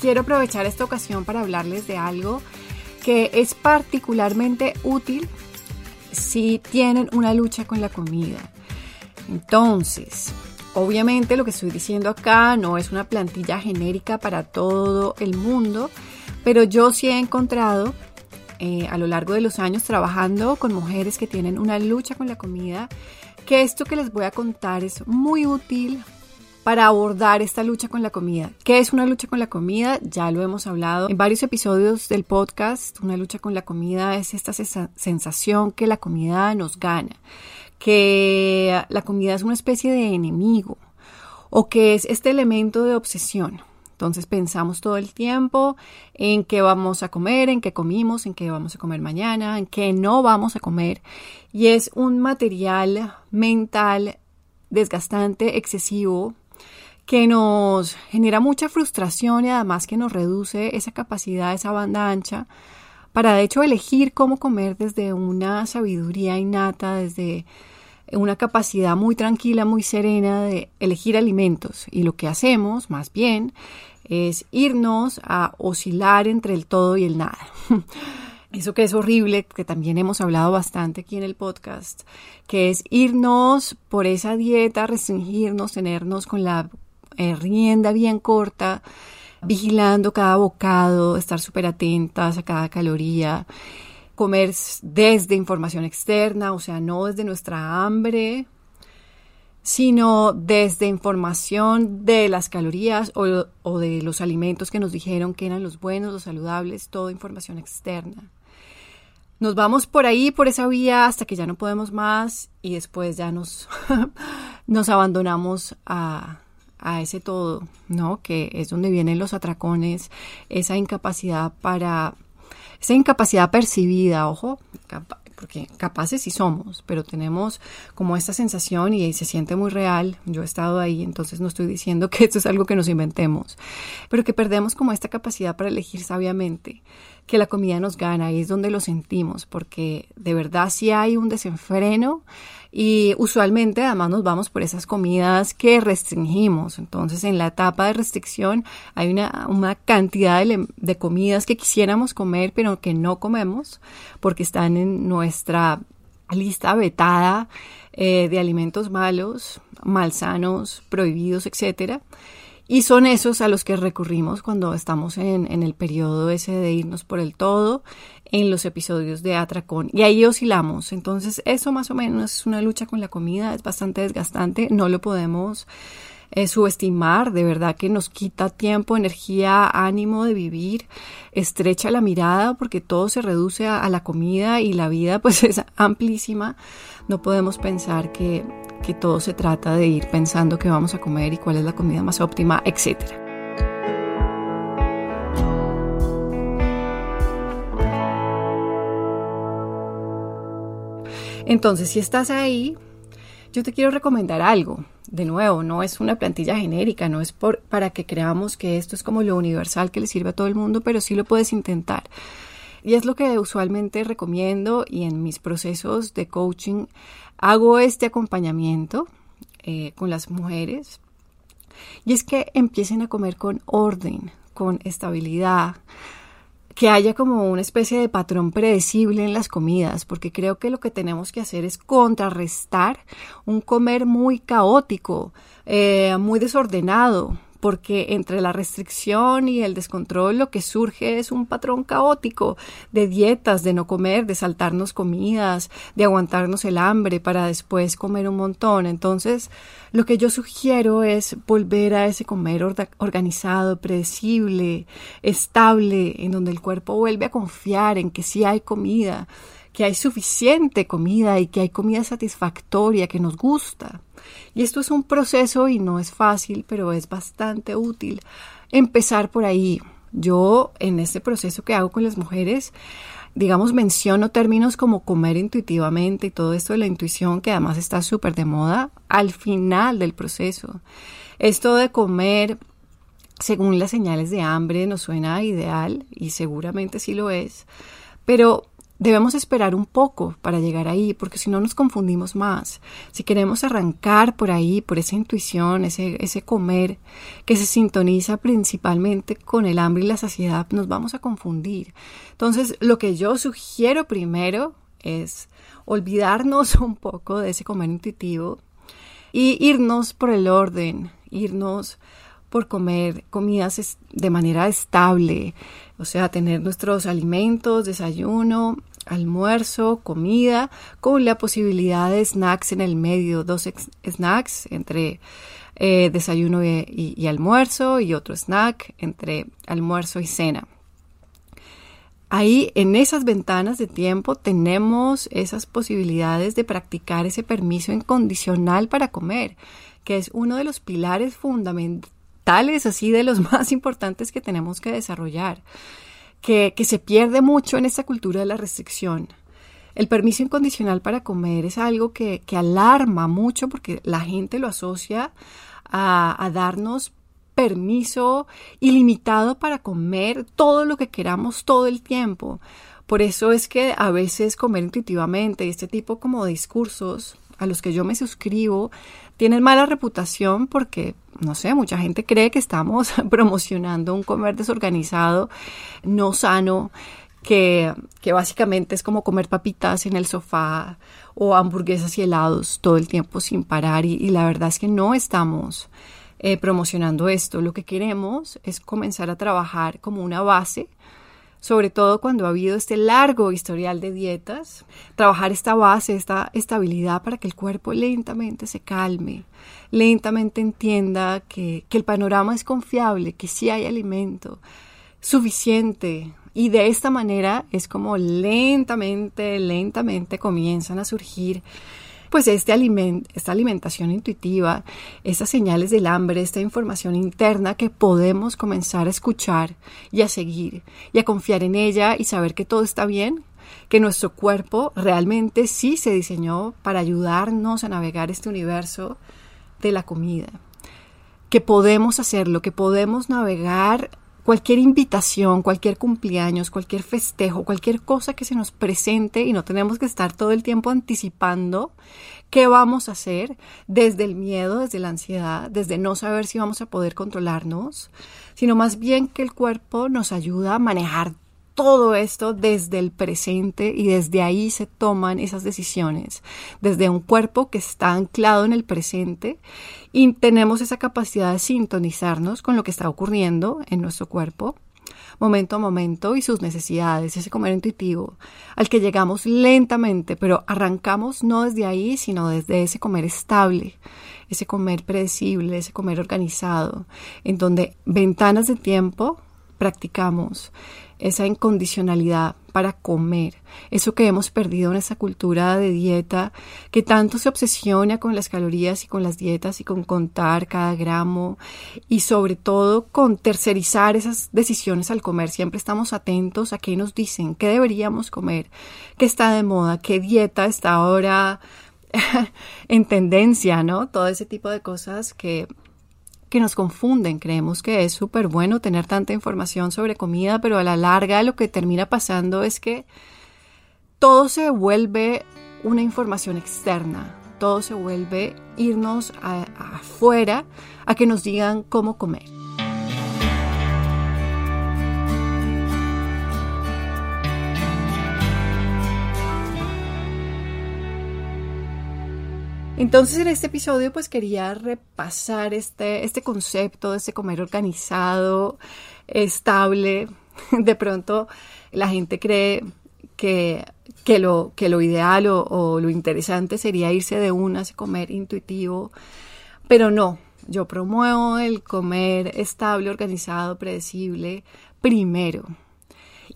Quiero aprovechar esta ocasión para hablarles de algo que es particularmente útil si tienen una lucha con la comida. Entonces, obviamente lo que estoy diciendo acá no es una plantilla genérica para todo el mundo, pero yo sí he encontrado eh, a lo largo de los años trabajando con mujeres que tienen una lucha con la comida, que esto que les voy a contar es muy útil para abordar esta lucha con la comida. ¿Qué es una lucha con la comida? Ya lo hemos hablado en varios episodios del podcast. Una lucha con la comida es esta sensación que la comida nos gana, que la comida es una especie de enemigo o que es este elemento de obsesión. Entonces pensamos todo el tiempo en qué vamos a comer, en qué comimos, en qué vamos a comer mañana, en qué no vamos a comer. Y es un material mental desgastante, excesivo, que nos genera mucha frustración y además que nos reduce esa capacidad, esa banda ancha, para de hecho elegir cómo comer desde una sabiduría innata, desde una capacidad muy tranquila, muy serena de elegir alimentos. Y lo que hacemos, más bien, es irnos a oscilar entre el todo y el nada. Eso que es horrible, que también hemos hablado bastante aquí en el podcast, que es irnos por esa dieta, restringirnos, tenernos con la eh, rienda bien corta, vigilando cada bocado, estar súper atentas a cada caloría, comer desde información externa, o sea, no desde nuestra hambre, sino desde información de las calorías o, o, de los alimentos que nos dijeron que eran los buenos, los saludables, toda información externa. Nos vamos por ahí, por esa vía, hasta que ya no podemos más y después ya nos, nos abandonamos a, a ese todo, ¿no? Que es donde vienen los atracones, esa incapacidad para, esa incapacidad percibida, ojo, porque capaces sí somos, pero tenemos como esta sensación y se siente muy real. Yo he estado ahí, entonces no estoy diciendo que esto es algo que nos inventemos, pero que perdemos como esta capacidad para elegir sabiamente, que la comida nos gana y es donde lo sentimos, porque de verdad si hay un desenfreno y usualmente además nos vamos por esas comidas que restringimos. Entonces en la etapa de restricción hay una, una cantidad de, comidas que quisiéramos comer pero que no comemos porque están en nuestra lista vetada eh, de alimentos malos, malsanos, prohibidos, etcétera. Y son esos a los que recurrimos cuando estamos en, el periodo ese de irnos por el todo, en los episodios de Atracón y ahí oscilamos. Entonces eso más o menos es una lucha con la comida, es bastante desgastante, no lo podemos eh, subestimar, de verdad que nos quita tiempo, energía, ánimo de vivir, estrecha la mirada porque todo se reduce a, a la comida y la vida pues es amplísima. No podemos pensar que, que todo se trata de ir pensando qué vamos a comer y cuál es la comida más óptima, etcétera. Entonces, si estás ahí, yo te quiero recomendar algo. De nuevo, no es una plantilla genérica, no es por, para que creamos que esto es como lo universal que le sirve a todo el mundo, pero sí lo puedes intentar. Y es lo que usualmente recomiendo y en mis procesos de coaching hago este acompañamiento eh, con las mujeres. Y es que empiecen a comer con orden, con estabilidad, que haya como una especie de patrón predecible en las comidas, porque creo que lo que tenemos que hacer es contrarrestar un comer muy caótico, eh, muy desordenado, porque entre la restricción y el descontrol lo que surge es un patrón caótico de dietas, de no comer, de saltarnos comidas, de aguantarnos el hambre para después comer un montón. Entonces, lo que yo sugiero es volver a ese comer organizado, predecible, estable, en donde el cuerpo vuelve a confiar en que sí hay comida, que hay suficiente comida y que hay comida satisfactoria que nos gusta. Y esto es un proceso y no es fácil, pero es bastante útil empezar por ahí. Yo en este proceso que hago con las mujeres, digamos, menciono términos como comer intuitivamente y todo esto de la intuición que además está súper de moda al final del proceso. Esto de comer según las señales de hambre nos suena ideal y seguramente sí lo es, pero Debemos esperar un poco para llegar ahí, porque si no nos confundimos más. Si queremos arrancar por ahí, por esa intuición, ese, ese comer que se sintoniza principalmente con el hambre y la saciedad, nos vamos a confundir. Entonces, lo que yo sugiero primero es olvidarnos un poco de ese comer intuitivo y irnos por el orden, irnos por comer comidas de manera estable, o sea, tener nuestros alimentos, desayuno, almuerzo, comida, con la posibilidad de snacks en el medio, dos snacks entre eh, desayuno y, almuerzo y otro snack entre almuerzo y cena. Ahí en esas ventanas de tiempo tenemos esas posibilidades de practicar ese permiso incondicional para comer, que es uno de los pilares fundamentales, así de los más importantes que tenemos que desarrollar que, se pierde mucho en esta cultura de la restricción. El permiso incondicional para comer es algo que, alarma mucho porque la gente lo asocia a, a, darnos permiso ilimitado para comer todo lo que queramos todo el tiempo. Por eso es que a veces comer intuitivamente y este tipo como de discursos a los que yo me suscribo tienen mala reputación porque, no sé, mucha gente cree que estamos promocionando un comer desorganizado, no sano, que, que, básicamente es como comer papitas en el sofá o hamburguesas y helados todo el tiempo sin parar y, la verdad es que no estamos eh, promocionando esto. Lo que queremos es comenzar a trabajar como una base sobre todo cuando ha habido este largo historial de dietas, trabajar esta base, esta estabilidad para que el cuerpo lentamente se calme, lentamente entienda que, que el panorama es confiable, que sí hay alimento suficiente. Y de esta manera es como lentamente, lentamente comienzan a surgir pues este esta alimentación intuitiva, estas señales del hambre, esta información interna que podemos comenzar a escuchar y a seguir y a confiar en ella y saber que todo está bien, que nuestro cuerpo realmente sí se diseñó para ayudarnos a navegar este universo de la comida, que podemos hacerlo, que podemos navegar cualquier invitación, cualquier cumpleaños, cualquier festejo, cualquier cosa que se nos presente y no tenemos que estar todo el tiempo anticipando qué vamos a hacer desde el miedo, desde la ansiedad, desde no saber si vamos a poder controlarnos, sino más bien que el cuerpo nos ayuda a manejar todo esto desde el presente y desde ahí se toman esas decisiones, desde un cuerpo que está anclado en el presente y tenemos esa capacidad de sintonizarnos con lo que está ocurriendo en nuestro cuerpo momento a momento y sus necesidades, ese comer intuitivo, al que llegamos lentamente, pero arrancamos no desde ahí, sino desde ese comer estable, ese comer predecible, ese comer organizado, en donde ventanas de tiempo practicamos esa incondicionalidad para comer, eso que hemos perdido en esa cultura de dieta que tanto se obsesiona con las calorías y con las dietas y con contar cada gramo y sobre todo con tercerizar esas decisiones al comer. Siempre estamos atentos a qué nos dicen, qué deberíamos comer, qué está de moda, qué dieta está ahora en tendencia, ¿no? Todo ese tipo de cosas que que nos confunden. Creemos que es súper bueno tener tanta información sobre comida, pero a la larga lo que termina pasando es que todo se vuelve una información externa, todo se vuelve irnos afuera a que nos digan cómo comer. Entonces en este episodio pues quería repasar este, este concepto de ese comer organizado, estable. De pronto la gente cree que, que, lo, que lo ideal o, lo interesante sería irse de una a comer intuitivo, pero no, yo promuevo el comer estable, organizado, predecible primero.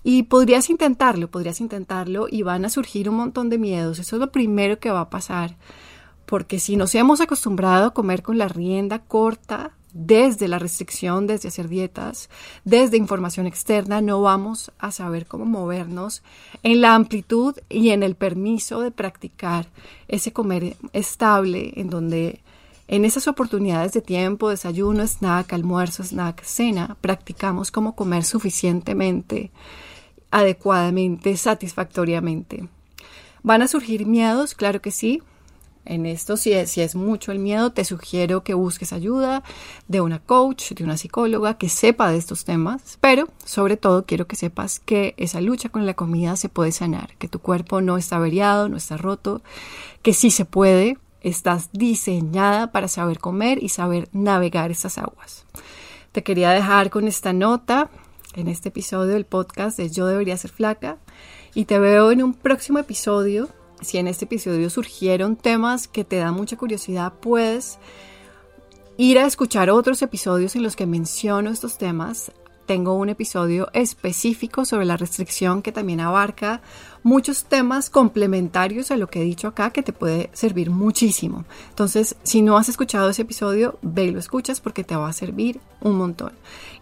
Y podrías intentarlo, podrías intentarlo y van a surgir un montón de miedos. Eso es lo primero que va a pasar porque si nos hemos acostumbrado a comer con la rienda corta, desde la restricción, desde hacer dietas, desde información externa, no vamos a saber cómo movernos en la amplitud y en el permiso de practicar ese comer estable, en donde en esas oportunidades de tiempo, desayuno, snack, almuerzo, snack, cena, practicamos cómo comer suficientemente, adecuadamente, satisfactoriamente. ¿Van a surgir miedos? Claro que sí. En esto, si es, mucho el miedo, te sugiero que busques ayuda de una coach, de una psicóloga que sepa de estos temas, pero sobre todo quiero que sepas que esa lucha con la comida se puede sanar, que tu cuerpo no está averiado, no está roto, que sí se puede, estás diseñada para saber comer y saber navegar esas aguas. Te quería dejar con esta nota en este episodio del podcast de Yo debería ser flaca y te veo en un próximo episodio si en este episodio surgieron temas que te dan mucha curiosidad, puedes ir a escuchar otros episodios en los que menciono estos temas. Tengo un episodio específico sobre la restricción que también abarca muchos temas complementarios a lo que he dicho acá que te puede servir muchísimo. Entonces, si no has escuchado ese episodio, ve y lo escuchas porque te va a servir un montón.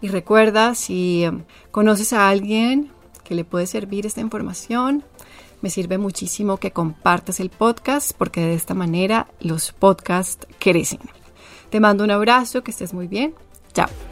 Y recuerda, si em, conoces a alguien que le puede servir esta información, me sirve muchísimo que compartas el podcast porque de esta manera los podcasts crecen. Te mando un abrazo, que estés muy bien. Chao.